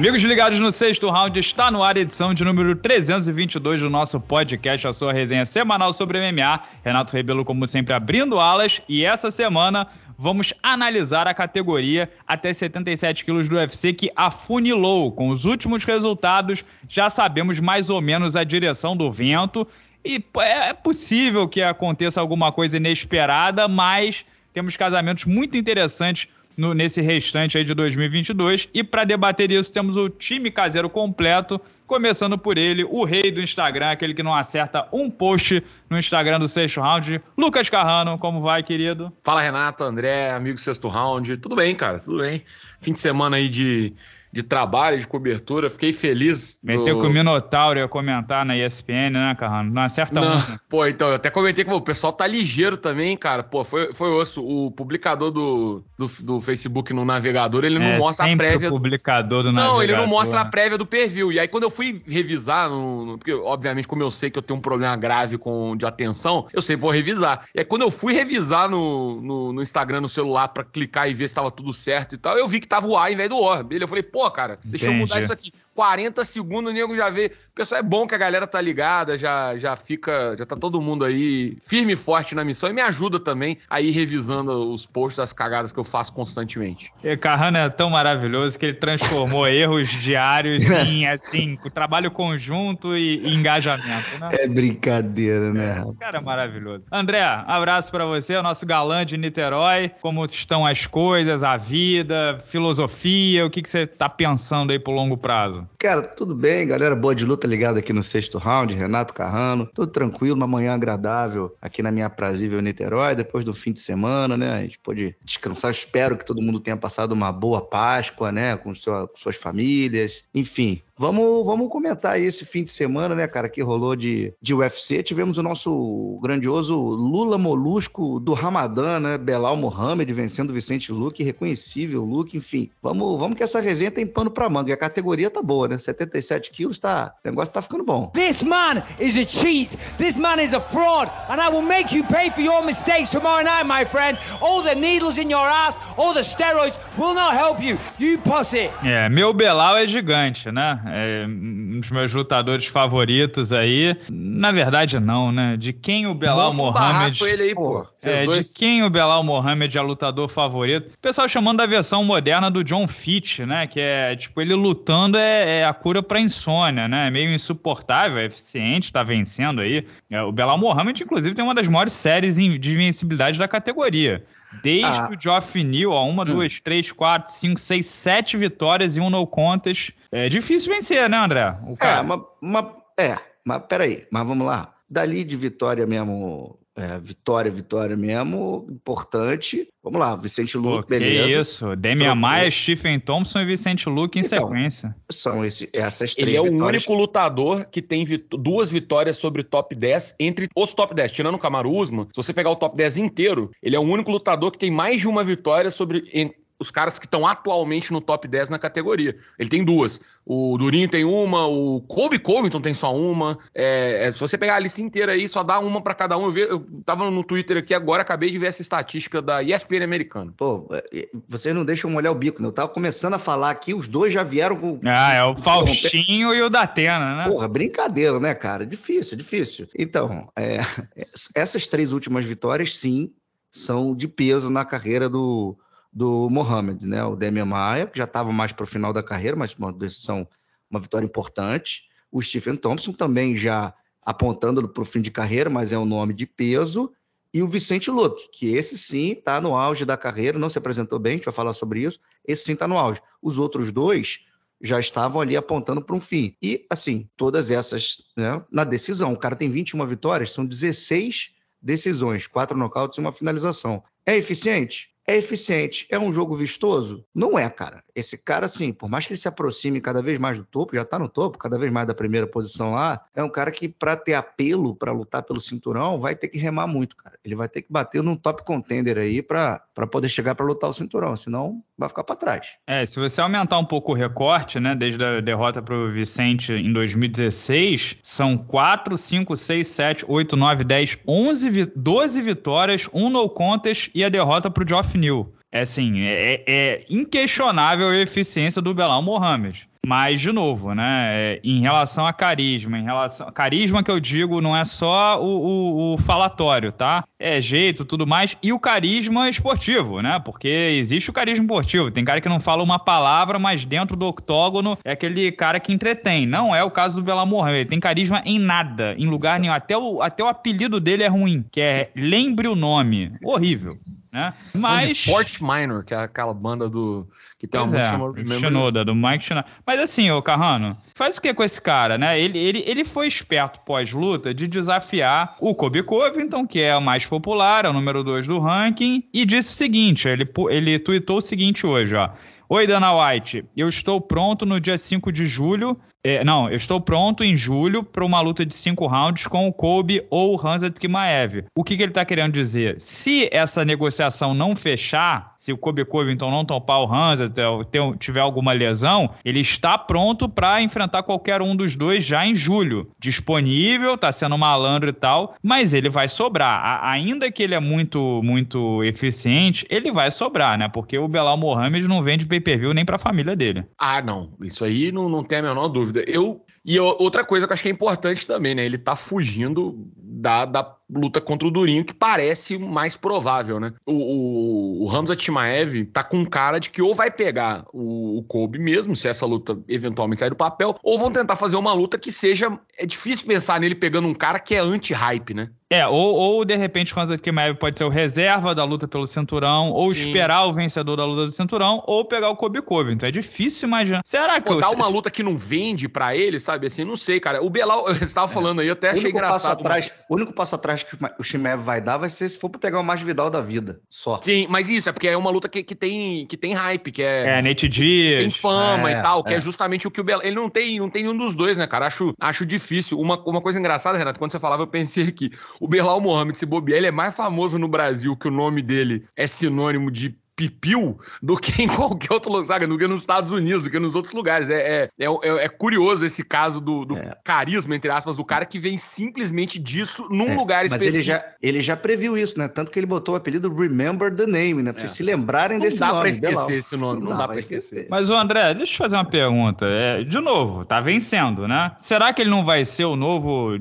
Amigos ligados no sexto round, está no ar a edição de número 322 do nosso podcast, a sua resenha semanal sobre MMA. Renato Rebelo, como sempre, abrindo alas. E essa semana vamos analisar a categoria até 77 quilos do UFC que afunilou. Com os últimos resultados, já sabemos mais ou menos a direção do vento. E é possível que aconteça alguma coisa inesperada, mas temos casamentos muito interessantes no, nesse restante aí de 2022. E para debater isso, temos o time caseiro completo, começando por ele, o rei do Instagram, aquele que não acerta um post no Instagram do Sexto Round, Lucas Carrano. Como vai, querido? Fala, Renato, André, amigo do Sexto Round. Tudo bem, cara, tudo bem. Fim de semana aí de de trabalho, de cobertura. Fiquei feliz. Meteu do... que o Minotauro ia comentar na ESPN, né, Carrano? Não acerta Não, um. Pô, então, eu até comentei que o pessoal tá ligeiro também, cara. Pô, foi, foi osso. O publicador do, do, do Facebook no navegador, ele não é, mostra a prévia. O publicador do não, navegador. Não, ele não mostra a prévia do perfil. E aí, quando eu fui revisar, no, no, porque, obviamente, como eu sei que eu tenho um problema grave com, de atenção, eu sempre vou revisar. E aí, quando eu fui revisar no, no, no Instagram, no celular, para clicar e ver se tava tudo certo e tal, eu vi que tava o A em vez do O. Eu falei, pô, cara, deixa Entendi. eu mudar isso aqui. 40 segundos, o nego já vê. Pessoal, é bom que a galera tá ligada, já, já fica, já tá todo mundo aí firme e forte na missão e me ajuda também a ir revisando os posts, as cagadas que eu faço constantemente. E Carrano é tão maravilhoso que ele transformou erros diários em, assim, trabalho conjunto e, e, engajamento, né? É brincadeira, né? Esse cara é maravilhoso. André, abraço para você, o nosso galã de Niterói. Como estão as coisas, a vida, filosofia, o que, que você tá pensando aí pro longo prazo? Cara, tudo bem, galera. Boa de luta ligada aqui no sexto round, Renato Carrano. Tudo tranquilo, uma manhã agradável aqui na minha aprazível Niterói, depois do fim de semana, né? A gente pôde descansar. Espero que todo mundo tenha passado uma boa Páscoa, né? Com, sua, com suas famílias. Enfim, Vamos, vamos comentar aí esse fim de semana, né, cara, que rolou de, de UFC. Tivemos o nosso grandioso Lula Molusco do Ramadã, né? Belal Mohamed vencendo Vicente Luque, reconhecível Luque, enfim. Vamos, vamos que essa resenha tem pano pra manga. E a categoria tá boa, né? 77 quilos, tá, o negócio tá ficando bom. This man is a cheat. This man is a fraud. And I will make you pay for your mistakes tomorrow night, my friend. All the needles in your ass, all the steroids will not help you. You pussy. É, meu Belal é gigante, né? É um dos meus lutadores favoritos aí. Na verdade, não, né? De quem o Belal Mohamed. ele aí, pô. É, de quem o Belal Mohamed é lutador favorito. O pessoal chamando da versão moderna do John Fitch, né? Que é, tipo, ele lutando é, é a cura pra insônia, né? É meio insuportável, é eficiente, tá vencendo aí. É, o Belal Mohamed, inclusive, tem uma das maiores séries de invencibilidade da categoria. Desde ah. o Geoff Neal, ó, uma, hum. duas, três, quatro, cinco, seis, sete vitórias e um no contest. É difícil vencer, né, André? O cara... É, uma, uma, é, mas peraí, mas vamos lá. Dali de vitória mesmo é, vitória, vitória mesmo, importante. Vamos lá, Vicente Luque, Pô, beleza. Que isso, Demian Maia, Stephen Thompson e Vicente Luque em então, sequência. São esse, essas três Ele é vitórias. o único lutador que tem vit duas vitórias sobre top 10 entre os top 10. Tirando o Kamaru Usman, se você pegar o top 10 inteiro, ele é o único lutador que tem mais de uma vitória sobre os caras que estão atualmente no top 10 na categoria. Ele tem duas. O Durinho tem uma, o Kobe Covington tem só uma. É, é, se você pegar a lista inteira aí, só dá uma para cada um. Eu, vi, eu tava no Twitter aqui agora, acabei de ver essa estatística da ESPN americana. Pô, é, vocês não deixam molhar o bico, né? Eu tava começando a falar aqui, os dois já vieram com. Ah, é o Faustinho e o Datena, né? Porra, brincadeira, né, cara? Difícil, difícil. Então, é, essas três últimas vitórias, sim, são de peso na carreira do do Mohamed, né? O Demian Maia, que já estava mais para o final da carreira, mas uma decisão, uma vitória importante. O Stephen Thompson também já apontando para o fim de carreira, mas é um nome de peso. E o Vicente Luque, que esse sim está no auge da carreira, não se apresentou bem, a gente vai falar sobre isso. Esse sim está no auge. Os outros dois já estavam ali apontando para um fim. E, assim, todas essas né, na decisão. O cara tem 21 vitórias, são 16 decisões, quatro nocautes e uma finalização. É eficiente? É eficiente. É um jogo vistoso? Não é, cara. Esse cara, assim, por mais que ele se aproxime cada vez mais do topo, já tá no topo, cada vez mais da primeira posição lá, é um cara que, para ter apelo, para lutar pelo cinturão, vai ter que remar muito, cara. Ele vai ter que bater num top contender aí para poder chegar para lutar o cinturão, senão vai ficar para trás. É, se você aumentar um pouco o recorte, né, desde a derrota pro Vicente em 2016, são 4, 5, 6, 7, 8, 9, 10, 11, 12 vitórias, um no contest e a derrota pro Geoff New. É assim, é, é inquestionável a eficiência do Belal Mohamed. Mas, de novo, né? É, em relação a carisma, em relação. Carisma que eu digo não é só o, o, o falatório, tá? É jeito, tudo mais. E o carisma esportivo, né? Porque existe o carisma esportivo. Tem cara que não fala uma palavra, mas dentro do octógono é aquele cara que entretém. Não é o caso do Belamor. Ele tem carisma em nada, em lugar nenhum. Até o, até o apelido dele é ruim, que é Lembre o Nome. Horrível né? Mas Fort Minor, que é aquela banda do que tem pois uma música é, Shinoda, do Mike Shinoda. Mas assim, ô Carrano, faz o que com esse cara, né? Ele, ele, ele foi esperto pós-luta de desafiar o Kobe Covington, que é o mais popular, é o número 2 do ranking, e disse o seguinte, ele, ele tweetou o seguinte hoje, ó. Oi, Dana White. Eu estou pronto no dia 5 de julho. É, não, eu estou pronto em julho para uma luta de cinco rounds com o Kobe ou o Hanzat Kimaev. O que, que ele está querendo dizer? Se essa negociação não fechar, se o Kobe Covington não topar o Hanzat, tiver alguma lesão, ele está pronto para enfrentar qualquer um dos dois já em julho. Disponível, está sendo malandro e tal, mas ele vai sobrar. A, ainda que ele é muito, muito eficiente, ele vai sobrar, né? Porque o Belal Mohamed não vende pay-per-view nem para a família dele. Ah, não. Isso aí não, não tem a menor dúvida. Eu e outra coisa que eu acho que é importante também, né? Ele tá fugindo da, da luta contra o Durinho, que parece mais provável, né? O, o, o Hamza Timaev tá com cara de que ou vai pegar o, o Kobe mesmo, se essa luta eventualmente sair do papel, ou vão tentar fazer uma luta que seja. É difícil pensar nele pegando um cara que é anti-hype, né? É, ou, ou de repente o Hamza Timaev pode ser o reserva da luta pelo cinturão, ou Sim. esperar o vencedor da luta do cinturão, ou pegar o Kobe Kobe. Então é difícil imaginar. Será que. Pô, eu... dar uma luta que não vende para ele, sabe? Assim, não sei, cara. O Belal, você tava falando aí, eu até achei engraçado. Atrás, o único passo atrás que o Shimev vai dar vai ser se for pra pegar o mais Vidal da vida, só. Sim, mas isso, é porque é uma luta que, que, tem, que tem hype, que é... É, Nate Diaz. Tem fama é, e tal, que é. é. justamente o que o Belal... Ele não tem, não tem nenhum dos dois, né, cara? Acho, acho difícil. Uma, uma coisa engraçada, Renato, quando você falava, eu pensei aqui, o Belal Mohamed, se bobear, ele é mais famoso no Brasil que o nome dele é sinônimo de pipiu do que em qualquer outro lugar, sabe? do que nos Estados Unidos, do que nos outros lugares. É, é, é, é curioso esse caso do, do é. carisma, entre aspas, do cara que vem simplesmente disso num é, lugar específico. Mas ele já, ele já previu isso, né? Tanto que ele botou o apelido Remember the Name, né? Pra vocês é. se lembrarem não desse nome. Não dá pra esquecer esse nome, não, não dá, dá pra esquecer. esquecer. Mas, o André, deixa eu fazer uma pergunta. de novo, tá vencendo, né? Será que ele não vai ser o novo...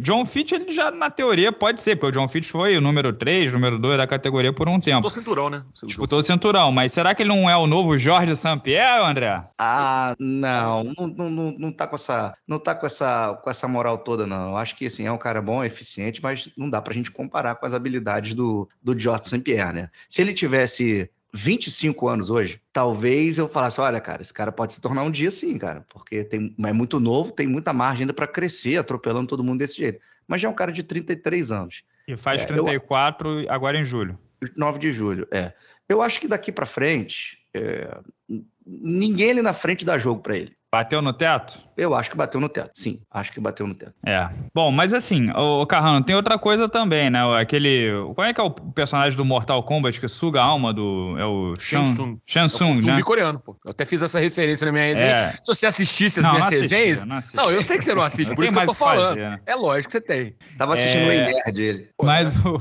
John Fitch, ele já, na teoria, pode ser, porque o John Fitch foi o número 3, número 2 da categoria por um tempo. Disputou o cinturão, né? Disputou o cinturão, mas será que ele não é o novo Jorge Sampierre, André? Ah, não, não, não, não tá com essa, não tá com essa, com essa moral toda, não. Eu acho que assim, é um cara bom, é eficiente, mas não dá pra gente comparar com as habilidades do, do Jorge Sampierre, né? Se ele tivesse 25 anos hoje, talvez eu falasse: olha, cara, esse cara pode se tornar um dia sim, cara, porque tem, é muito novo, tem muita margem ainda para crescer, atropelando todo mundo desse jeito. Mas já é um cara de 33 anos. E faz é, 34 eu... agora em julho. 9 de julho, é. Eu acho que daqui para frente, é, ninguém ali na frente dá jogo para ele. Bateu no teto? Eu acho que bateu no teto, sim. Acho que bateu no teto. É. Bom, mas assim, o Carrano, tem outra coisa também, né? Aquele. Qual é que é o personagem do Mortal Kombat que suga a alma do. É o Shansung. Shansung, é né? coreano, pô. Eu até fiz essa referência na minha resenha. É. Se você assistisse as não, minhas não resenhas. Não, não, eu sei que você não assiste, por isso que eu tô falando. Fazer, né? É lógico que você tem. Tava assistindo é... o Nerd ele. Mas o,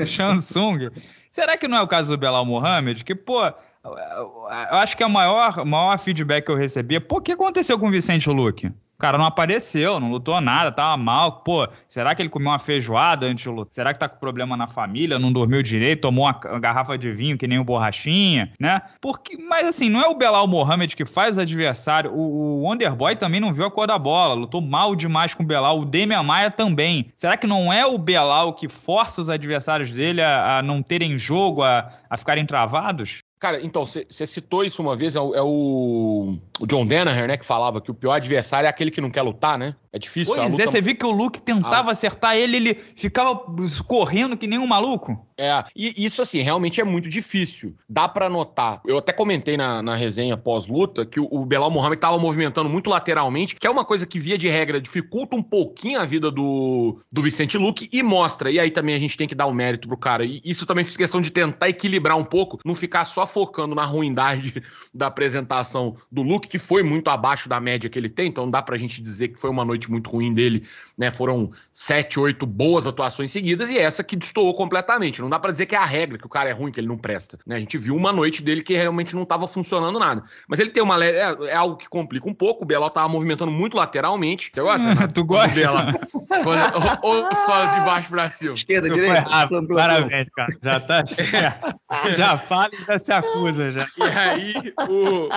o Shansung. Será que não é o caso do Belal Mohamed? Que, pô, eu acho que o maior, maior feedback que eu recebi é, pô, o que aconteceu com o Vicente Luque? Cara não apareceu, não lutou nada, tava mal. Pô, será que ele comeu uma feijoada antes de lutar? Será que tá com problema na família, não dormiu direito, tomou uma, garrafa de vinho que nem o Borrachinha, né? Porque, mas assim, não é o Belal Mohamed que faz o adversário. O, o Wonderboy também não viu a cor da bola, lutou mal demais com o Belal. O Demian Maia também. Será que não é o Belal que força os adversários dele a, a não terem jogo, a, a ficarem travados? Cara, então, você citou isso uma vez, é o, é o, o, John Danaher, né, que falava que o pior adversário é aquele que não quer lutar, né? É difícil. Pois é, você viu que o Luke tentava ah. acertar ele, ele ficava correndo que nem um maluco. É, e isso assim, realmente é muito difícil. Dá para notar. Eu até comentei na, na resenha pós-luta que o, o Belal Mohamed tava movimentando muito lateralmente, que é uma coisa que, via de regra, dificulta um pouquinho a vida do, do Vicente Luke e mostra. E aí também a gente tem que dar o um mérito pro cara. E isso também fiz questão de tentar equilibrar um pouco, não ficar só focando na ruindade da apresentação do Luke, que foi muito abaixo da média que ele tem, então não dá pra gente dizer que foi uma noite muito ruim dele, né? Foram sete, oito boas atuações seguidas e essa que destoou completamente. Não dá para dizer que é a regra, que o cara é ruim, que ele não presta. Né? A gente viu uma noite dele que realmente não estava funcionando nada. Mas ele tem uma. É, é, algo que complica um pouco. O Belal tava movimentando muito lateralmente. Você gosta? Né? tu gosta? Quando, ou, ou, só de baixo pra cima? Esquerda, direita. Ah, parabéns, cara. Já tá. É. Já fala e já se acusa já. E aí, o.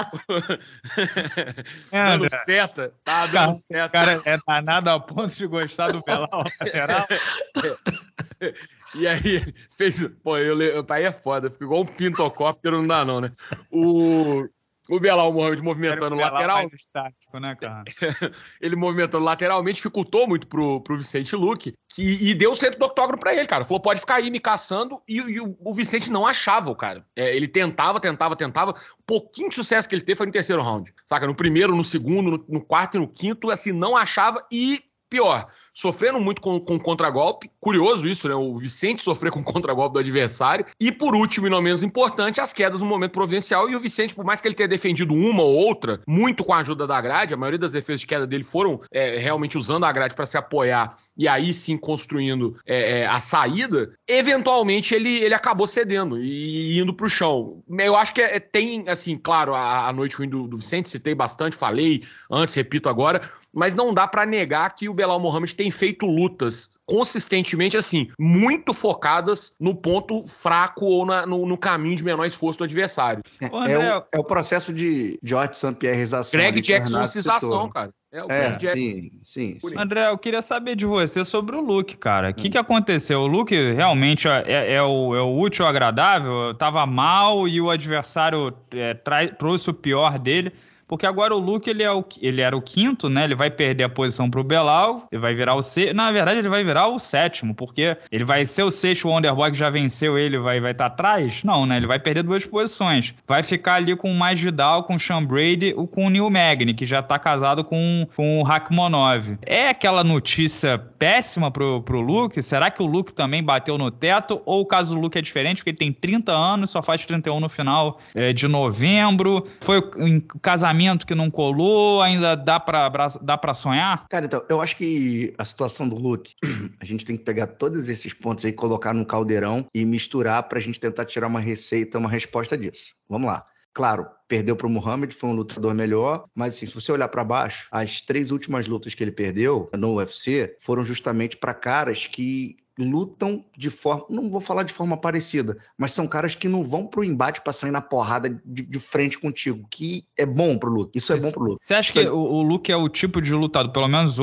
É, dando seta. Tá dando cara, seta. cara é danado a ponto de gostar do lateral. E aí, fez. Pô, eu, eu, aí é foda, fica igual um pintocóptero, não dá, não, né? O, o Belal Mohamed movimentando lateral. Estático, né, cara? ele movimentando lateralmente dificultou muito pro, pro Vicente Luque que, e deu o centro do octógono pra ele, cara. Falou, pode ficar aí me caçando. E, e o, o, Vicente não achava o cara. É, ele tentava, tentava, tentava. O pouquinho de sucesso que ele teve foi no terceiro round. Saca? No primeiro, no segundo, no, no quarto e no quinto, assim, não achava. E pior, sofrendo muito com, com contragolpe. Curioso isso, né? O Vicente sofrer com contragolpe do adversário. E por último, e não menos importante, as quedas no momento providencial. E o Vicente, por mais que ele tenha defendido uma ou outra, muito com a ajuda da grade, a maioria das defesas de queda dele foram é, realmente usando a grade para se apoiar e aí sim construindo é, é, a saída, eventualmente ele, ele acabou cedendo e indo para o chão. Eu acho que é, tem, assim, claro, a, a noite ruim do, do Vicente, citei bastante, falei antes, repito agora, mas não dá para negar que o Belal Mohamed tem feito lutas consistentemente, assim, muito focadas no ponto fraco ou na, no, no, caminho de menor esforço do adversário. É, é, o, é o, processo de George St. Pierreização. Greg Jacksonização, cara. É, o é sim, sim, sim, André, eu queria saber de você sobre o Luke, cara. O que, hum. que aconteceu? O Luke realmente é, é, é, o, é o útil agradável? Tava mal e o adversário é, trouxe o pior dele. Porque agora o Luke, ele, é o, ele era o quinto, né? Ele vai perder a posição pro Belal, ele vai virar o sexto. Na verdade, ele vai virar o sétimo, porque ele vai ser o sexto, Wonderboy que já venceu ele, vai estar vai tá atrás? Não, né? Ele vai perder duas posições. Vai ficar ali com o Mais Vidal, com o Sean Brady ou com o Neil Magny, que já tá casado com, com o Rakhmonov. É aquela notícia péssima pro, pro Luke? Será que o Luke também bateu no teto? Ou o caso do Luke é diferente, porque ele tem 30 anos, só faz 31 no final é, de novembro? Foi em casamento que não colou, ainda dá pra, dá pra sonhar? Cara, então, eu acho que a situação do Luke, a gente tem que pegar todos esses pontos aí, colocar num caldeirão e misturar pra gente tentar tirar uma receita, uma resposta disso. Vamos lá. Claro, perdeu para o Muhammad, foi um lutador melhor, mas assim, se você olhar para baixo, as três últimas lutas que ele perdeu no UFC foram justamente para caras que lutam de forma, não vou falar de forma parecida, mas são caras que não vão pro embate para sair na porrada de, de, frente contigo, que é bom pro Luke. Isso é bom pro Luke. Você acha que o, o Luke é o tipo de lutador, pelo menos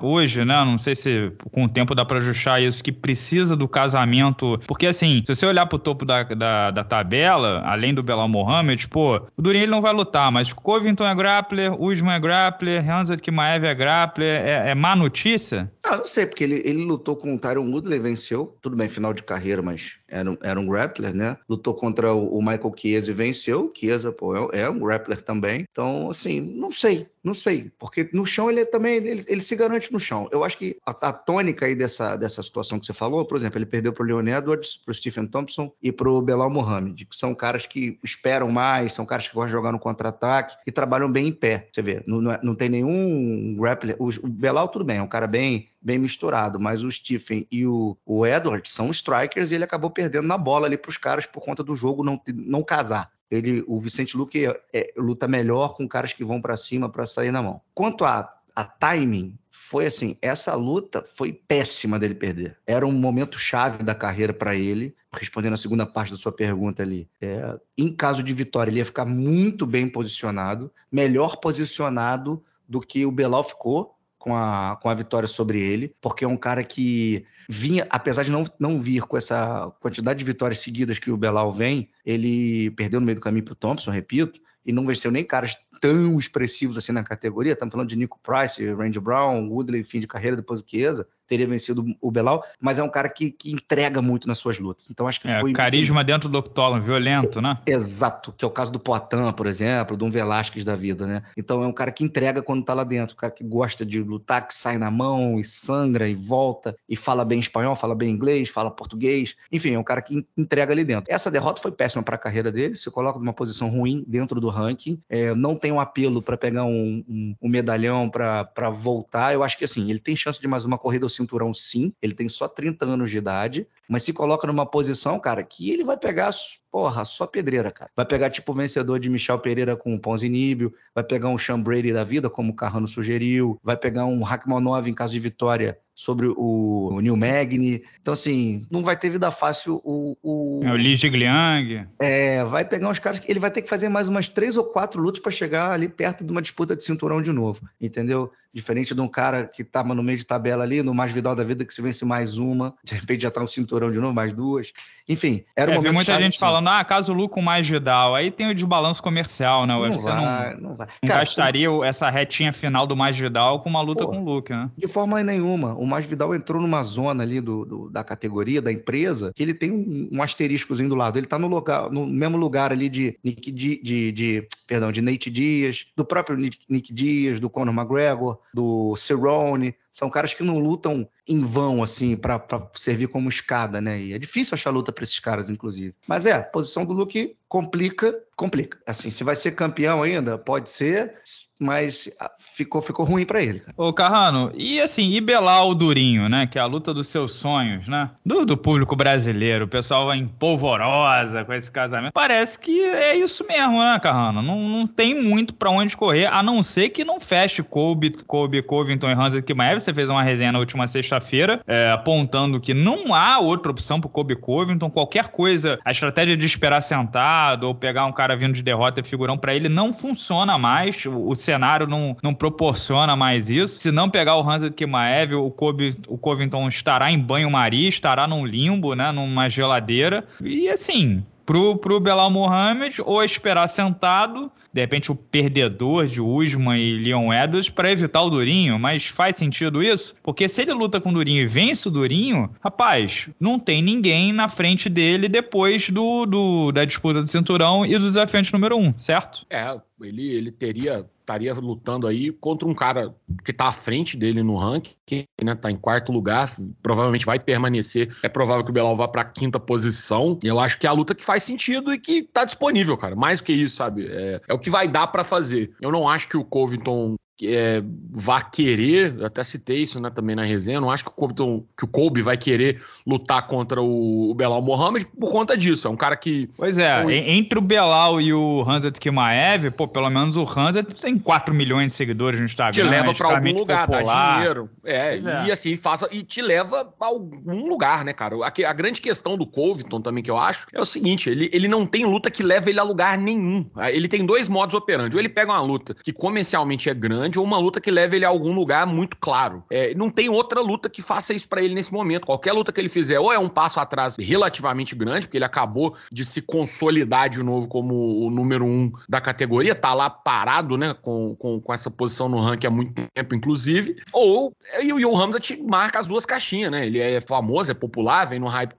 hoje, né? Não sei se com o tempo dá para ajustar isso, que precisa do casamento. Porque assim, se você olhar pro topo da, da, da tabela, além do Belal Mohamed, pô, o Durin ele não vai lutar, mas Covington é grappler, Usman é grappler, Hanzat Kimaev é grappler, é, é má notícia? Ah, não sei, porque ele, ele lutou com o Tyron Woodley, venceu. Tudo bem, final de carreira, mas era um, era um grappler, né? Lutou contra o, Michael Chiesa e venceu. Chiesa, pô, é, é, um grappler também. Então, assim, não sei, não sei. Porque no chão ele também, ele, ele se garante no chão. Eu acho que a, a, tônica aí dessa, dessa situação que você falou, por exemplo, ele perdeu pro Leon Edwards, pro Stephen Thompson e pro Belal Mohamed, que são caras que esperam mais, são caras que gostam de jogar no contra-ataque e trabalham bem em pé. Você vê, não, não, é, não tem nenhum grappler. O, o Belal, tudo bem, é um cara bem bem misturado, mas o Stephen e o, o Edwards são strikers e ele acabou perdendo na bola ali para os caras por conta do jogo não, não casar. Ele, o Vicente Luque é, luta melhor com caras que vão para cima para sair na mão. Quanto a, a timing, foi assim, essa luta foi péssima dele perder. Era um momento chave da carreira para ele, respondendo a segunda parte da sua pergunta ali. É, em caso de vitória, ele ia ficar muito bem posicionado, melhor posicionado do que o Belal ficou com a, com a vitória sobre ele, porque é um cara que vinha, apesar de não, não vir com essa quantidade de vitórias seguidas que o Belal vem, ele perdeu no meio do caminho para o Thompson, repito, e não venceu nem caras tão expressivos assim na categoria. Estamos falando de Nico Price, Randy Brown, Woodley, fim de carreira depois do Chiesa. Teria vencido o Belal, mas é um cara que, que entrega muito nas suas lutas. Então acho que é, foi. Carisma dentro do octógono, violento, né? Exato, que é o caso do Poitin, por exemplo, de um Velasquez da vida, né? Então é um cara que entrega quando tá lá dentro, um cara que gosta de lutar, que sai na mão e sangra e volta e fala bem espanhol, fala bem inglês, fala português. Enfim, é um cara que entrega ali dentro. Essa derrota foi péssima para a carreira dele, se coloca numa posição ruim dentro do ranking, é, não tem um apelo para pegar um, um, um medalhão para voltar. Eu acho que assim, ele tem chance de mais uma corrida ao cinturão, sim. Ele tem só 30 anos de idade, mas se coloca numa posição, cara, que ele vai pegar, porra, só pedreira, cara. Vai pegar tipo o vencedor de Michel Pereira com o Ponzinibio, vai pegar um Sean Brady da vida, como o Carrano sugeriu, vai pegar um Rakhmonov em caso de vitória sobre o, o Neil Magny. Então, assim, não vai ter vida fácil o. O, é o Li Jigliang. É, vai pegar uns caras que ele vai ter que fazer mais umas três ou quatro lutas para chegar ali perto de uma disputa de cinturão de novo, entendeu? Diferente de um cara que tava no meio de tabela ali, no mais Vidal da vida, que se vence mais uma, de repente já tá no cinturão de novo, mais duas. Enfim, era um é, momento muita gente assim. falando, ah, caso Lu com mais Vidal. Aí tem o desbalanço comercial, né? O não UFC vai, não, não, vai. não cara, gastaria essa retinha final do mais Vidal com uma luta pô, com o Luke, né? De forma nenhuma. O mais Vidal entrou numa zona ali do, do da categoria, da empresa, que ele tem um, um asteriscozinho do lado. Ele tá no, lugar, no mesmo lugar ali de, de, de, de, de perdão, de Nate Dias, do próprio Nick, Nick Dias, do Conor McGregor, do Cerrone. São caras que não lutam em vão, assim, para servir como escada, né? E é difícil achar luta para esses caras, inclusive. Mas é, a posição do Luke complica, complica. Assim, se vai ser campeão ainda, pode ser mas ah, ficou, ficou ruim para ele. Cara. Ô, Carrano, e assim, e Belal Durinho, né? Que é a luta dos seus sonhos, né? Do, do público brasileiro. O pessoal vai em polvorosa com esse casamento. Parece que é isso mesmo, né, Carrano? Não, não tem muito para onde correr, a não ser que não feche Kobe, Kobe Covington e Hansa Kimaev. Você fez uma resenha na última sexta-feira, é, apontando que não há outra opção pro Kobe Covington. Qualquer coisa, a estratégia de esperar sentado ou pegar um cara vindo de derrota e figurão para ele não funciona mais. O, o cenário não, não proporciona mais isso. Se não pegar o Hansa Kimaev, o, Kobe, o Covington estará em banho-maria, estará num limbo, né? Numa geladeira. E assim, pro, pro Belal Mohamed ou esperar sentado, de repente o perdedor de Usman e Leon Edwards para evitar o Durinho, mas faz sentido isso? Porque se ele luta com o Durinho e vence o Durinho, rapaz, não tem ninguém na frente dele depois do, do da disputa do cinturão e do desafiante número um, certo? É, ele, ele teria estaria lutando aí contra um cara que está à frente dele no ranking, que né, tá em quarto lugar, provavelmente vai permanecer. É provável que o Belal vá para quinta posição. Eu acho que é a luta que faz sentido e que tá disponível, cara. Mais que isso, sabe? É, é o que vai dar para fazer. Eu não acho que o Covington é, vá querer, até citei isso né, também na resenha, não acho que o, Kobe, que o Kobe vai querer lutar contra o, o Belal Mohamed por conta disso. É um cara que. Pois é, o... entre o Belal e o Hanzat Kimaev, pô, pelo menos o Hanzat tem 4 milhões de seguidores no Instagram. Te leva para algum lugar, popular. dá dinheiro. É, é, e assim, faça, e te leva a algum lugar, né, cara? A, a, grande questão do Covington também que eu acho é o seguinte: ele, ele não tem luta que leva ele a lugar nenhum. Ele tem dois modos operando. Ou ele pega uma luta que comercialmente é grande grande ou uma luta que leve ele a algum lugar muito claro. É, não tem outra luta que faça isso para ele nesse momento. Qualquer luta que ele fizer, ou é um passo atrás relativamente grande, porque ele acabou de se consolidar de novo como o número um da categoria, tá lá parado, né, com, com, com essa posição no ranking há muito tempo, inclusive, ou e o Hamza te marca as duas caixinhas, né? Ele é famoso, é popular, vem no hype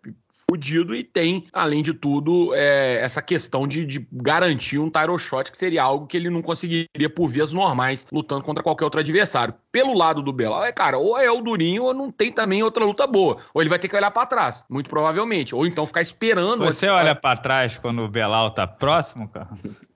fudido e tem, além de tudo, é, essa questão de, de, garantir um title shot, que seria algo que ele não conseguiria por vias normais, lutando contra qualquer outro adversário. Pelo lado do Belal, é, cara, ou é o Durinho ou não tem também outra luta boa. Ou ele vai ter que olhar para trás, muito provavelmente. Ou então ficar esperando. Você olha para trás quando o Belal tá próximo, cara?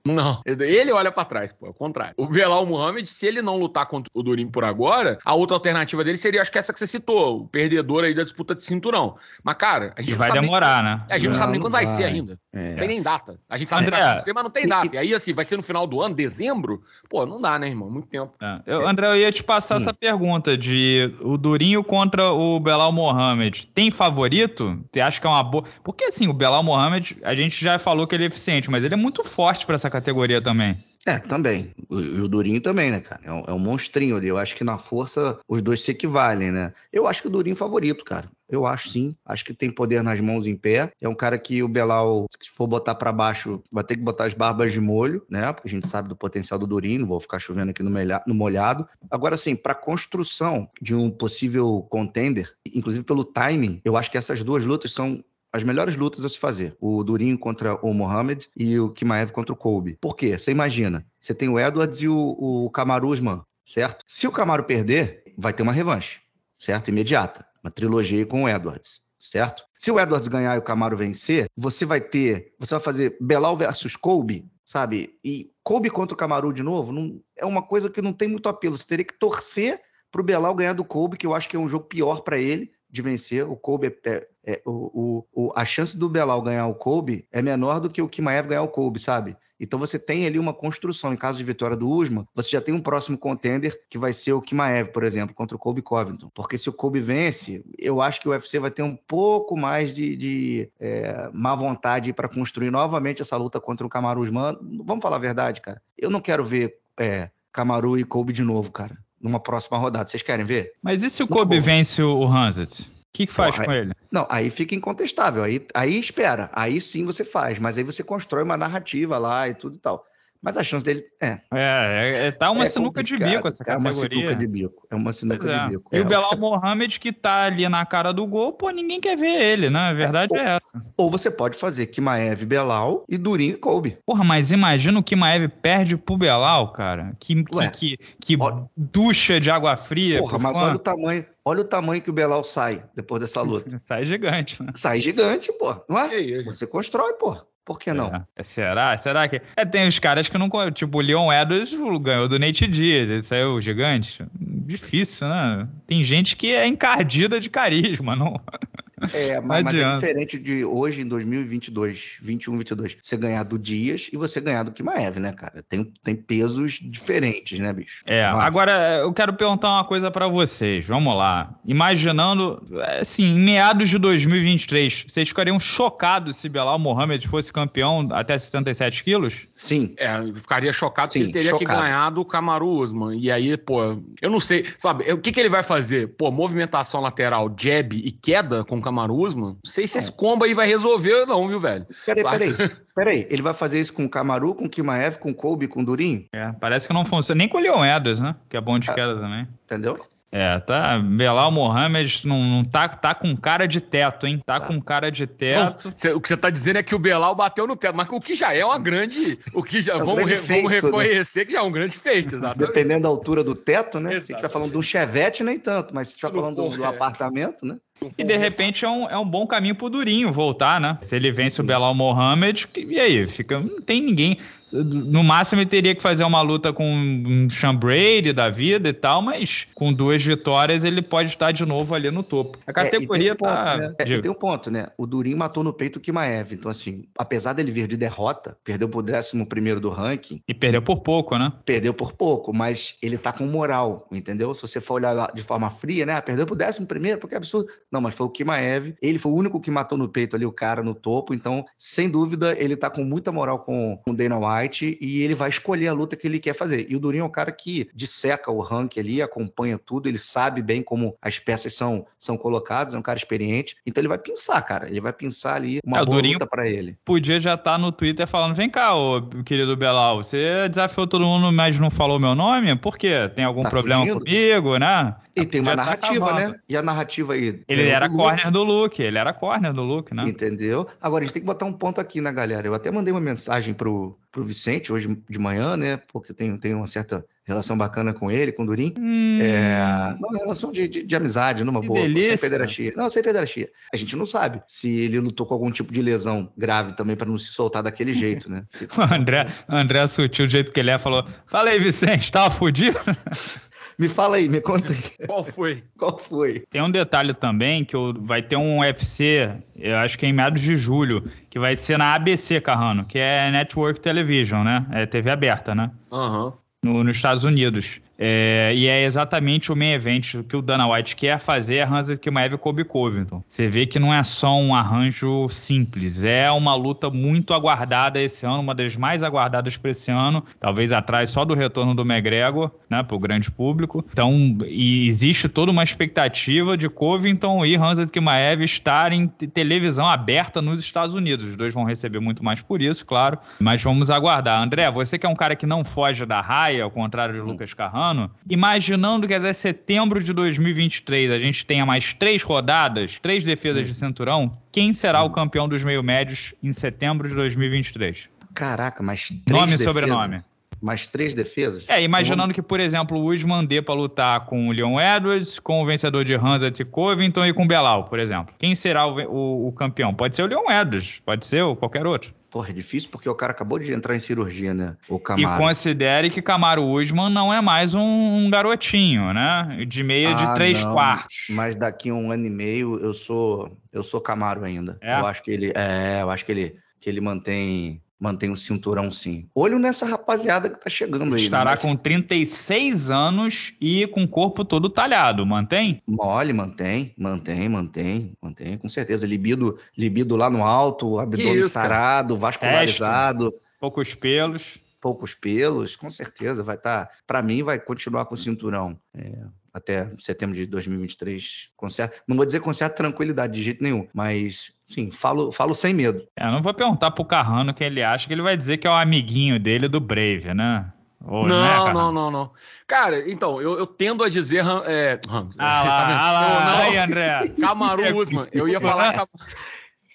Não, ele olha para trás, pô, é o contrário. O Belal Muhammad, se ele não lutar contra o Durinho por agora, a outra alternativa dele seria, acho que essa que você citou, o perdedor aí da disputa de cinturão. Mas, cara, a gente vai demorar, nem, né? A gente não, não sabe nem quando vai, vai ser ainda. É. Não tem nem data. A gente sabe André, que vai ser, mas não tem data. E aí, assim, vai ser no final do ano, dezembro? Pô, não dá, né, irmão? Muito tempo. É. Eu, André, eu ia te passar hum. essa pergunta de o Durinho contra o Belal Mohamed. Tem favorito? Você acha que é uma boa? Porque, assim, o Belal Mohamed, a gente já falou que ele é eficiente, mas ele é muito forte para essa categoria também. É, também. O, o Durinho também, né, cara? É um, é um, monstrinho ali. Eu acho que na força os dois se equivalem, né? Eu acho que o Durinho é favorito, cara. Eu acho sim. Acho que tem poder nas mãos em pé. É um cara que o Belal, se for botar para baixo, vai ter que botar as barbas de molho, né? Porque a gente sabe do potencial do Durinho. Não vou ficar chovendo aqui no molhado. Agora, assim, para construção de um possível contender, inclusive pelo timing, eu acho que essas duas lutas são as melhores lutas a se fazer. O Durinho contra o Mohamed e o Kimaev contra o Kobe. Por quê? Você imagina, você tem o Edwards e o, o Kamaru Usman, certo? Se o Kamaru perder, vai ter uma revanche, certo? Imediata. Uma trilogia com o Edwards, certo? Se o Edwards ganhar e o Kamaru vencer, você vai ter, você vai fazer Belal versus Kobe, sabe? E Kobe contra o Kamaru de novo, não, é uma coisa que não tem muito apelo. Você teria que torcer para o Belal ganhar do Kobe, que eu acho que é um jogo pior para ele de vencer. O Kobe é, é, o, o, a chance do Belal ganhar o Kobe é menor do que o Kimaev ganhar o Kobe, sabe? Então você tem ali uma construção. Em caso de vitória do Usman, você já tem um próximo contender que vai ser o Kimaev, por exemplo, contra o Kobe Covington. Porque se o Kobe vence, eu acho que o UFC vai ter um pouco mais de, de é, má vontade para construir novamente essa luta contra o Kamaru Usman. Vamos falar a verdade, cara. Eu não quero ver é, Kamaru e Kobe de novo, cara numa próxima rodada. Vocês querem ver? Mas e se o Kobe vence o Hanset? O que, que faz com ele? Não, aí fica incontestável. Aí, aí espera. Aí sim você faz. Mas aí você constrói uma narrativa lá e tudo e tal. Mas a chance dele é. É, é tá uma é sinuca de bico essa categoria. É uma sinuca de bico. É uma sinuca é. de bico. E é, o Belal você... Mohamed, que tá ali na cara do gol, pô, ninguém quer ver ele, né? A verdade é, ou, essa. Ou você pode fazer Kimaev, Belal e Durinho e Kobe. Porra, mas imagina o Kimaev perde pro Belal, cara. Que, Ué, que, que, que ducha de água fria. Porra, mas olha o tamanho. Olha o tamanho que o Belal sai depois dessa luta. sai gigante, né? Sai gigante, pô. Não é? Você constrói, pô. Por que não? É. Será? Será que. É, tem os caras que não. Tipo, o Leon Edwards ganhou do Nate Diaz, ele saiu gigante. Difícil, né? Tem gente que é encardida de carisma, não. É, mas, mas, é diferente de hoje, em 2022, 21, 22, você ganhar do Dias e você ganhar do Kimaev, né, cara? Tem, tem pesos diferentes, né, bicho? É, agora eu quero perguntar uma coisa para vocês. Vamos lá. Imaginando, assim, em meados de 2023, vocês ficariam chocados se Belal Mohamed fosse campeão até 77 quilos? Sim. É, eu ficaria chocado Sim, ele teria chocado. que ganhar do Kamaru Usman. E aí, pô, eu não sei, sabe, o que, que ele vai fazer? Pô, movimentação lateral, jab e queda com o Kamaru Usman? Não sei se esse combo aí vai resolver não, viu, velho? Peraí, peraí. Peraí, ele vai fazer isso com o Kamaru, com o Kimaev, com o Kobe, com o Durin? É, parece que não funciona. Nem com o Leon Edwards, né? Que é bom de ah, queda também. Entendeu? É, tá. Belal Mohamed não, não tá, tá com cara de teto, hein? Tá, tá. com cara de teto. Então, cê, o que você tá dizendo é que o Belal bateu no teto, mas o que já é uma grande. O que já. É um vamos, re, feito, vamos né? reconhecer né? que já é um grande feito, exatamente. Dependendo da altura do teto, né? Exatamente. Se a gente vai falando de um chevette, nem tanto, mas se a gente vai falando do, do é. apartamento, né? E de repente é um, é um bom caminho pro Durinho voltar, né? Se ele vence o Belal Mohamed, e aí? Fica, não tem ninguém. No máximo ele teria que fazer uma luta com um Sean Brady da vida e tal, mas com duas vitórias ele pode estar de novo ali no topo. A categoria é, um tá. Ponto, né? é, tem um ponto, né? O Durinho matou no peito o Kimaev. Então, assim, apesar dele vir de derrota, perdeu pro 11 primeiro do ranking. E perdeu por pouco, né? Perdeu por pouco, mas ele tá com moral, entendeu? Se você for olhar de forma fria, né? Ah, perdeu pro 11 primeiro, porque é absurdo. Não, mas foi o Kimaev. Ele foi o único que matou no peito ali o cara no topo. Então, sem dúvida, ele tá com muita moral com o Dana White e ele vai escolher a luta que ele quer fazer. E o Durinho é um cara que disseca o ranking ali, acompanha tudo, ele sabe bem como as peças são, são colocadas, é um cara experiente. Então ele vai pensar, cara. Ele vai pensar ali uma é, boa Durinho luta para ele. Podia já estar tá no Twitter falando: vem cá, ô, querido Belal, você desafiou todo mundo, mas não falou meu nome? Por quê? Tem algum tá problema fugindo? comigo, né? E tem uma tá narrativa, tá né? E a narrativa aí. Ele era do corner Luke. do Luke, ele era corner do Luke, né? Entendeu? Agora a gente tem que botar um ponto aqui, né, galera? Eu até mandei uma mensagem pro, pro Vicente hoje de manhã, né? Porque eu tenho, tenho uma certa relação bacana com ele, com o Durim. Hum. É, uma relação de, de, de amizade, numa que boa, delícia. sem pederastia. Não, sem pederastia. A gente não sabe se ele lutou com algum tipo de lesão grave também para não se soltar daquele jeito, né? o André, André Sutil, do jeito que ele é, falou: Fala aí, Vicente, tava fudido? Me fala aí, me conta aí. Qual foi? Qual foi? Tem um detalhe também que vai ter um UFC, eu acho que é em meados de julho, que vai ser na ABC, Carrano, que é Network Television, né? É TV aberta, né? Aham. Uhum no, nos Estados Unidos. É, e é exatamente o main event que o Dana White quer fazer, é Hansa Kimaev e Kobe Covington. Você vê que não é só um arranjo simples, é uma luta muito aguardada esse ano, uma das mais aguardadas para esse ano, talvez atrás só do retorno do McGregor, né, para o grande público. Então, existe toda uma expectativa de Covington e Hansa Kimaev estarem em televisão aberta nos Estados Unidos. Os dois vão receber muito mais por isso, claro, mas vamos aguardar. André, você que é um cara que não foge da raia, ao contrário de Lucas Carrano, ano, imaginando que até setembro de 2023 a gente tenha mais três rodadas, três defesas de cinturão, quem será o campeão dos meio-médios em setembro de 2023? Caraca, mas três Nome defesas? e sobrenome. Mais três defesas? É, imaginando que, por exemplo, o Usman dê para lutar com o Leon Edwards, com o vencedor de Hansa e Covington e com o Belal, por exemplo. Quem será o, o, o campeão? Pode ser o Leon Edwards, pode ser ou qualquer outro. Porra, é difícil porque o cara acabou de entrar em cirurgia, né? O Camaro. E considere que Camaro Usman não é mais um, um garotinho, né? De meia ah, de três não, quartos. Mas daqui a um ano e meio eu sou eu sou Camaro ainda. É? Eu acho que ele é, eu acho que ele que ele mantém mantém o cinturão sim. Olho nessa rapaziada que tá chegando aí. Né? Estará né? com 36 anos e com o corpo todo talhado, mantém? Mole, mantém, mantém, mantém, mantém, com certeza. Libido, libido lá no alto, abdômen sarado, vascularizado. Teste, poucos pelos. Poucos pelos, com certeza. Vai estar, tá, para mim, vai continuar com o cinturão. É, até setembro de 2023. Com certo, não vou dizer com certa tranquilidade de jeito nenhum, mas sim, falo, falo sem medo. É, eu não vou perguntar pro Carrano que ele acha que ele vai dizer que é o amiguinho dele do Brave, né? Ou, não, né, não, não, não. Cara, então, eu, eu tendo a dizer. É, ah lá, ah lá, não, aí, André. Camaru Usman. Eu ia falar. Cam...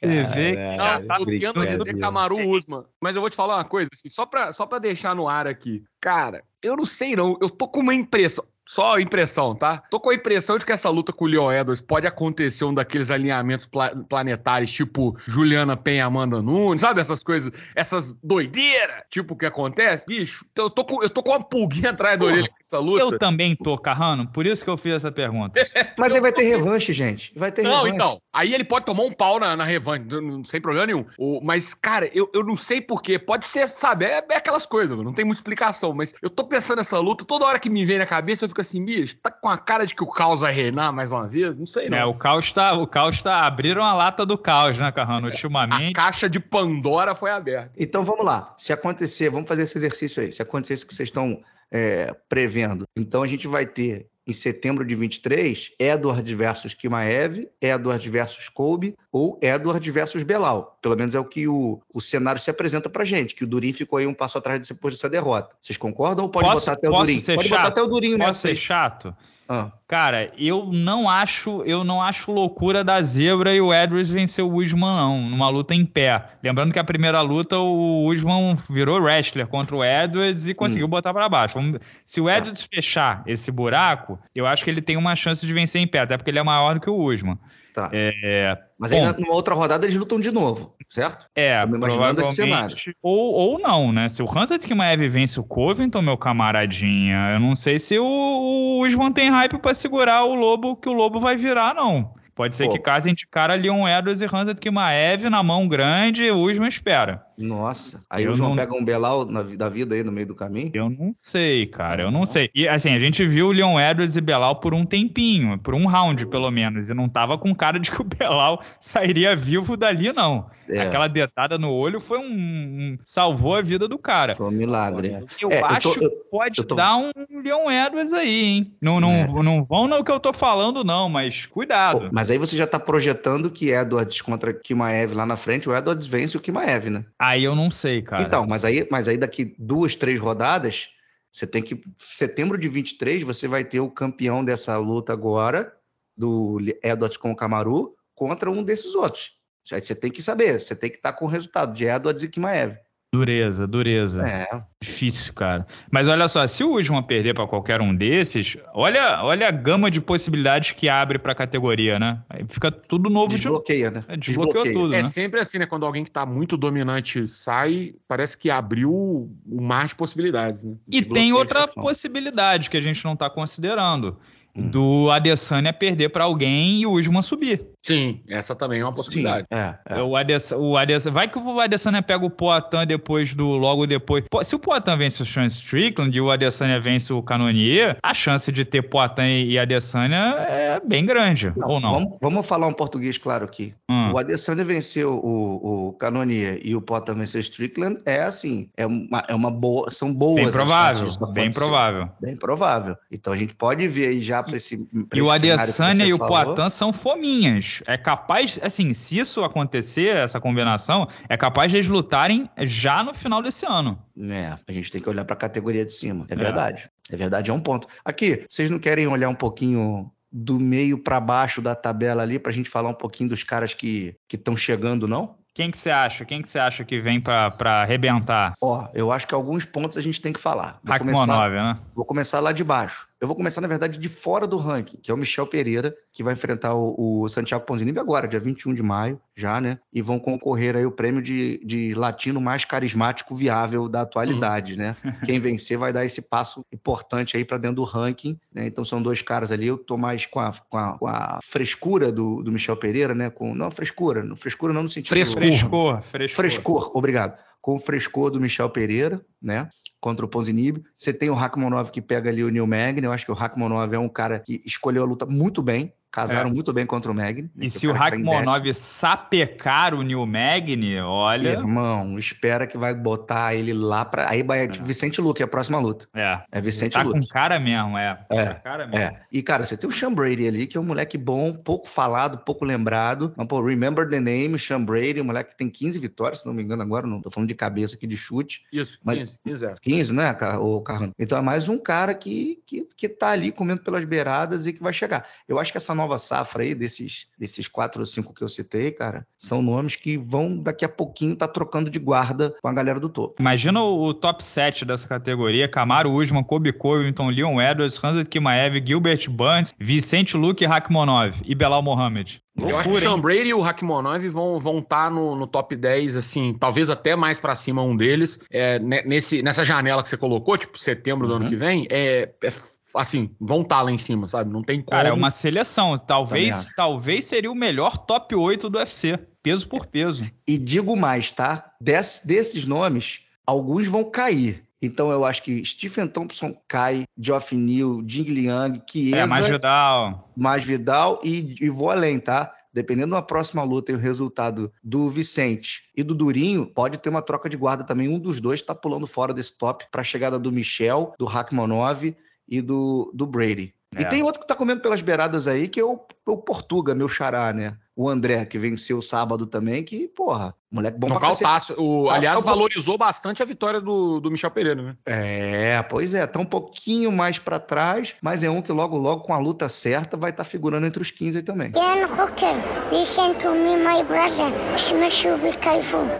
Não, eu tento dizer Camaru Usman. Mas eu vou te falar uma coisa, assim, só pra, só pra deixar no ar aqui. Cara, eu não sei não. Eu tô com uma impressão. Só impressão, tá? Tô com a impressão de que essa luta com o Leon Edwards pode acontecer um daqueles alinhamentos pla planetários, tipo Juliana Penha Amanda Nunes, sabe? Essas coisas, essas doideiras, tipo o que acontece, bicho. Então eu tô com, eu tô com uma pulguinha atrás da orelha com essa luta. Eu também tô, Carrano, por isso que eu fiz essa pergunta. Mas aí vai ter revanche, gente. Vai ter não, revanche. então. Aí ele pode tomar um pau na, na revanche, sem problema nenhum. O, mas, cara, eu, eu não sei porquê. Pode ser, sabe? É, é aquelas coisas, não tem muita explicação. Mas eu tô pensando nessa luta, toda hora que me vem na cabeça, eu fico fico assim, bicho, tá com a cara de que o caos vai reinar mais uma vez? Não sei, não. É, o caos tá. O caos tá. Abriram a lata do caos, né, Carrano? É, ultimamente. A caixa de Pandora foi aberta. Então vamos lá. Se acontecer, vamos fazer esse exercício aí. Se acontecer isso que vocês estão é, prevendo, então a gente vai ter em setembro de 23, Edward versus Kimaev, Edward versus Kobe ou Edward versus Belal. Pelo menos é o que o, o cenário se apresenta pra gente, que o Durin ficou aí um passo atrás depois dessa derrota. Vocês concordam ou pode posso, botar até o Durin? Pode chato? botar até o Durin nessa Posso ser chato? Ah. Cara, eu não acho, eu não acho loucura da zebra e o Edwards venceu o Usman não, numa luta em pé. Lembrando que a primeira luta o Usman virou wrestler contra o Edwards e conseguiu hum. botar para baixo. Se o tá. Edwards fechar esse buraco, eu acho que ele tem uma chance de vencer em pé, até porque ele é maior do que o Usman. Tá. É, Mas aí numa outra rodada eles lutam de novo, certo? É, imaginando esse cenário. Ou, ou não, né? Se o Hansa Kimaev vence o Covington, meu camaradinha, eu não sei se o, Usman tem hype para segurar o Lobo, que o Lobo vai virar, não. Pode ser Pô. que casem de cara Leon Edwards e Hansa Kimaev na mão grande, o Usman espera. Nossa. Aí eu o João não... pega um Belal na, da vida aí no meio do caminho? Eu não sei, cara. Eu não sei. E assim, a gente viu o Leon Edwards e Belal por um tempinho, por um round, pelo menos. E não tava com cara de que o Belal sairia vivo dali, não. É. Aquela detada no olho foi um, um, salvou a vida do cara. Foi um milagre. Eu é, acho eu tô, eu, que pode tô... dar um Leon Edwards aí, hein? Não, não, é. não vão no que eu tô falando, não, mas cuidado. Pô, mas aí você já tá projetando que Edwards contra Kimaev lá na frente, o Edwards vence o Kimaev, né? Aí eu não sei, cara. Então, mas aí, mas aí daqui duas, três rodadas, você tem que. Setembro de 23, você vai ter o campeão dessa luta agora, do Edwards com o Camaru, contra um desses outros. Aí você tem que saber, você tem que estar com o resultado de Edwards e Kimaev. Dureza, dureza. É. Difícil, cara. Mas olha só, se o Usman perder para qualquer um desses, olha, olha a gama de possibilidades que abre para a categoria, né? Aí fica tudo novo Desbloqueia, de... né? É, desbloqueou Desbloqueia. tudo. É né? sempre assim, né? Quando alguém que tá muito dominante sai, parece que abriu um mar de possibilidades, né? E tem outra possibilidade que a gente não tá considerando hum. do Adesanya perder para alguém e o Usman subir. Sim, essa também é uma possibilidade. Sim, é, é. O Adesanya, o Adesanya, vai que o Adesanya pega o Poatan depois do logo depois. Se o Poatan vence o Sean Strickland e o Adesanya vence o Canonier, a chance de ter Poatan e Adesanya é bem grande, não, ou não? Vamos, vamos, falar um português claro aqui. Hum. O Adesanya venceu o, o Canonier e o Poatan venceu o Strickland é assim, é uma, é uma boa, são boas. Bem provável, bem provável. Bem provável. Então a gente pode ver aí já para esse, pra E esse o Adesanya e o Poatan são fominhas. É capaz, assim, se isso acontecer, essa combinação, é capaz de eles lutarem já no final desse ano. É, a gente tem que olhar para a categoria de cima. É, é verdade. É verdade, é um ponto. Aqui, vocês não querem olhar um pouquinho do meio para baixo da tabela ali para a gente falar um pouquinho dos caras que estão chegando, não? Quem que você acha? Quem que você acha que vem para arrebentar? Ó, eu acho que alguns pontos a gente tem que falar. Rakhmonov, né? Vou começar lá de baixo. Eu vou começar, na verdade, de fora do ranking, que é o Michel Pereira, que vai enfrentar o, o Santiago Ponzinibbio agora, dia 21 de maio, já, né? E vão concorrer aí o prêmio de, de latino mais carismático viável da atualidade, uhum. né? Quem vencer vai dar esse passo importante aí para dentro do ranking, né? Então são dois caras ali, eu tô mais com a, com a, com a frescura do, do Michel Pereira, né? Com, não, frescura, não, frescura não no sentido... Frescor. Frescor, frescor. Frescor, obrigado com o frescor do Michel Pereira, né? contra o Ponzinibbio. Você tem o Rakhmonov que pega ali o Neil Magny. Eu acho que o Rakhmonov é um cara que escolheu a luta muito bem. Casaram é. muito bem contra o Magni. E se o Rakhmonov sapecar o New Magni, olha. Irmão, espera que vai botar ele lá pra. Aí vai. É. Vicente Luke, é a próxima luta. É. É Vicente tá Luke. com cara mesmo, é. É. Tá cara mesmo. é. E, cara, você tem o Sean Brady ali, que é um moleque bom, pouco falado, pouco lembrado. Mas, pô, remember the name, Sean Brady, um moleque que tem 15 vitórias, se não me engano, agora, não tô falando de cabeça aqui de chute. Isso, mas 15, 15, é. 15 né, o Carrano? Então é mais um cara que, que, que tá ali comendo pelas beiradas e que vai chegar. Eu acho que essa nova safra aí, desses, desses quatro ou cinco que eu citei, cara, são nomes que vão daqui a pouquinho estar tá trocando de guarda com a galera do topo. Imagina o, o top 7 dessa categoria: Camaro Usman, Kobe Covington, Leon Edwards, Hansa Kimaev, Gilbert Burns, Vicente Luke Rakhmonov e Belal Mohamed. Eu acho que o Sean Brady e o Rakhmonov vão estar vão tá no, no top 10, assim, talvez até mais para cima um deles. É, nesse, nessa janela que você colocou, tipo setembro do uhum. ano que vem, é, é assim, vão estar tá lá em cima, sabe? Não tem como. Cara, é uma seleção. Talvez, talvez seria o melhor top 8 do UFC, peso por peso. E digo mais, tá? Des, desses nomes, alguns vão cair. Então eu acho que Stephen Thompson cai, Geoff Neal, Jing Liang, Chiesa... É, mais Vidal. Mais Vidal e, e vou além, tá? dependendo da próxima luta e o resultado do Vicente e do Durinho, pode ter uma troca de guarda também. Um dos dois está pulando fora desse top para a chegada do Michel, do Rakhmonov e do, do Brady. É. E tem outro que tá comendo pelas beiradas aí, que é o, o Portuga, meu xará, né? O André, que venceu sábado também, que, porra, moleque bom no pra o Aliás, valorizou bastante a vitória do, do Michel Pereira, né? É, pois é. Tá um pouquinho mais para trás, mas é um que logo, logo, com a luta certa, vai estar tá figurando entre os 15 aí também. Dan Hooker, listen to me, my brother.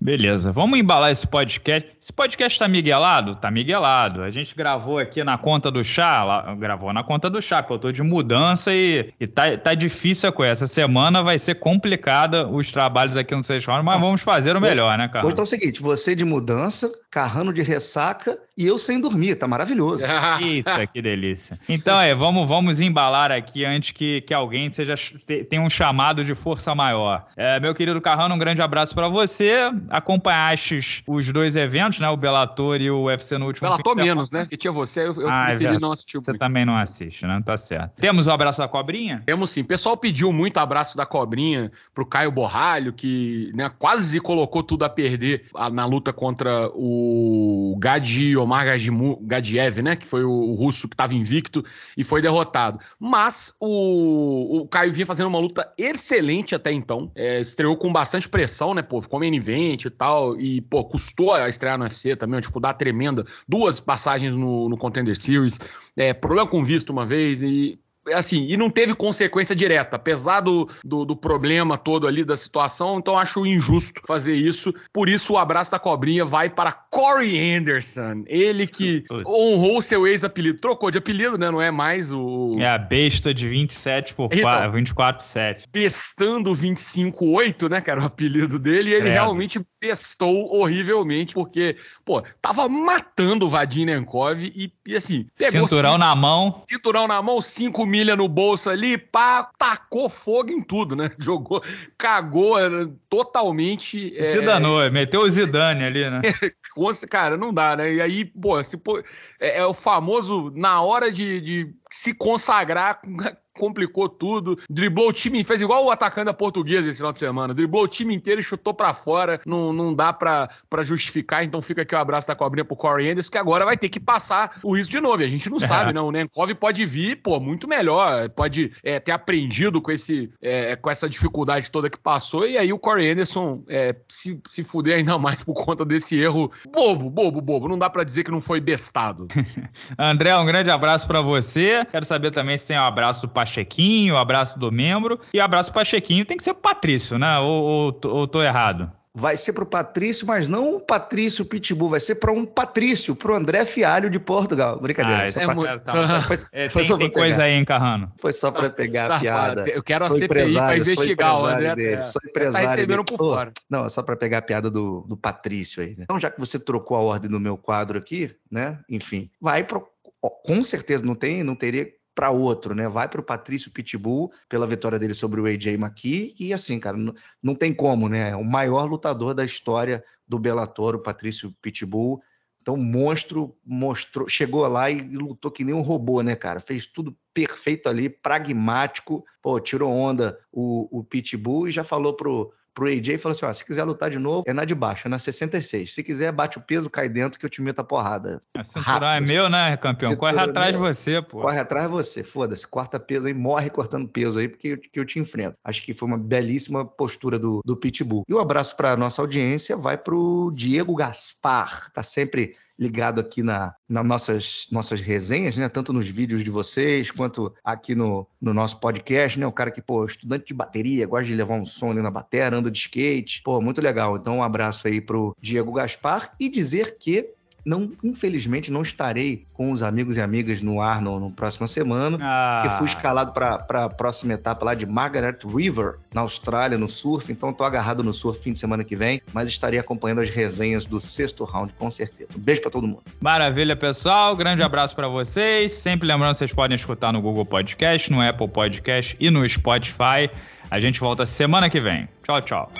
Beleza, vamos embalar esse podcast. Esse podcast tá miguelado? Tá miguelado. A gente gravou aqui na conta do chá, lá, gravou na conta do chá, porque eu tô de mudança e, e tá, tá difícil a coisa. Essa semana vai ser complicada os trabalhos aqui no Seis mas vamos fazer o melhor, né, cara? Hoje tá o seguinte: você de mudança, Carrano de ressaca e eu sem dormir, tá maravilhoso. Eita, que delícia. Então é, vamos, vamos embalar aqui antes que, que alguém seja tenha um chamado de força maior. É, meu querido Carrano, um grande abraço para você. Acompanhaste os dois eventos, né? O Bellator e o UFC no último Bellator menos, né? Que tinha você, eu, eu ah, é preferi não assistir. Você também não assiste, né? Tá certo. Temos o abraço da cobrinha? Temos sim. O pessoal pediu muito abraço da cobrinha pro Caio Borralho, que né, quase colocou tudo a perder na luta contra o Gadi Omar Gadiev, né? Que foi o, russo que estava invicto e foi derrotado. Mas o, o Caio vinha fazendo uma luta excelente até então. É, estreou com bastante pressão, né? Pô, ficou main event e tal. E, pô, custou a estrear no UFC também, uma dificuldade tremenda. Duas passagens no, no Contender Series. É, problema com visto uma vez e assim, e não teve consequência direta, apesar do, do, do, problema todo ali da situação, então acho injusto fazer isso. Por isso, o abraço da cobrinha vai para Corey Anderson, ele que honrou seu ex-apelido, trocou de apelido, né? Não é mais o. É a besta de 27 por então, 24 7. Bestando 25-8, né? Que era o apelido dele, e ele realmente testou horrivelmente, porque, pô, tava matando o Vadim Nenkov e, e assim. Cinturão cinco, na mão. Cinturão na mão, cinco milha no bolso ali, pá, tacou fogo em tudo, né? Jogou, cagou totalmente. Zidanou, é, meteu o Zidane ali, né? Cara, não dá, né? E aí, pô, se, pô é, é o famoso, na hora de, de se consagrar complicou tudo, driblou o time, fez igual o atacante da portuguesa esse final de semana, driblou o time inteiro e chutou para fora, não, não dá para justificar, então fica aqui o abraço da cobrinha pro Corey Anderson, que agora vai ter que passar o risco de novo, a gente não é. sabe, não, o Nenkov pode vir, pô, muito melhor, pode é, ter aprendido com, esse, é, com essa dificuldade toda que passou, e aí o Corey Anderson é, se, se fuder ainda mais por conta desse erro bobo, bobo, bobo, não dá para dizer que não foi bestado. André, um grande abraço para você, quero saber também se tem um abraço do Pachequinho, abraço do membro. E abraço Pachequinho tem que ser pro Patrício, né? Ou, ou, ou tô errado? vai ser para o Patrício, mas não o Patrício Pitbull, vai ser para um Patrício, para o André Fialho de Portugal. Brincadeira. Ah, é pra... muito... tá, foi, é, foi tem, tem coisa aí, hein, Carrano? Foi só para pegar a piada. Eu quero a CPI para investigar o André. Dele, sou tá empresário tá recebendo dele. por fora. Não, é só para pegar a piada do, do Patrício aí. Né? Então, já que você trocou a ordem do meu quadro aqui, né? Enfim, vai pro... com certeza não tem, não teria para outro, né? Vai para o Patrício Pitbull pela vitória dele sobre o AJ McKee e assim, cara, não, não tem como, né? O maior lutador da história do Bellator, o Patrício Pitbull. Então, monstro mostrou, chegou lá e lutou que nem um robô, né, cara? Fez tudo perfeito ali, pragmático. Pô, tirou onda o, o Pitbull e já falou pro, pro AJ e falou assim: ó, se quiser lutar de novo, é na de baixo, é na 66. Se quiser, bate o peso, cai dentro que eu te meto a porrada. A cinturão é meu, né, campeão? Corre atrás de você, pô. Corre atrás de você, foda-se. Corta peso aí, morre cortando peso aí, porque eu, que eu te enfrento. Acho que foi uma belíssima postura do, do Pitbull. E o um abraço para nossa audiência vai pro Diego Gaspar, tá sempre ligado aqui na, nas nossas, nossas resenhas, né? Tanto nos vídeos de vocês, quanto aqui no, no nosso podcast, né? O cara que, pô, estudante de bateria, gosta de levar um som ali na bateria, anda de skate. Pô, muito legal. Então, um abraço aí pro Diego Gaspar e dizer que não, infelizmente, não estarei com os amigos e amigas no ar no, no próxima semana, ah. porque fui escalado para a próxima etapa lá de Margaret River, na Austrália, no surf. Então, estou agarrado no surf fim de semana que vem, mas estarei acompanhando as resenhas do sexto round, com certeza. Um beijo para todo mundo. Maravilha, pessoal. Grande abraço para vocês. Sempre lembrando, vocês podem escutar no Google Podcast, no Apple Podcast e no Spotify. A gente volta semana que vem. Tchau, tchau.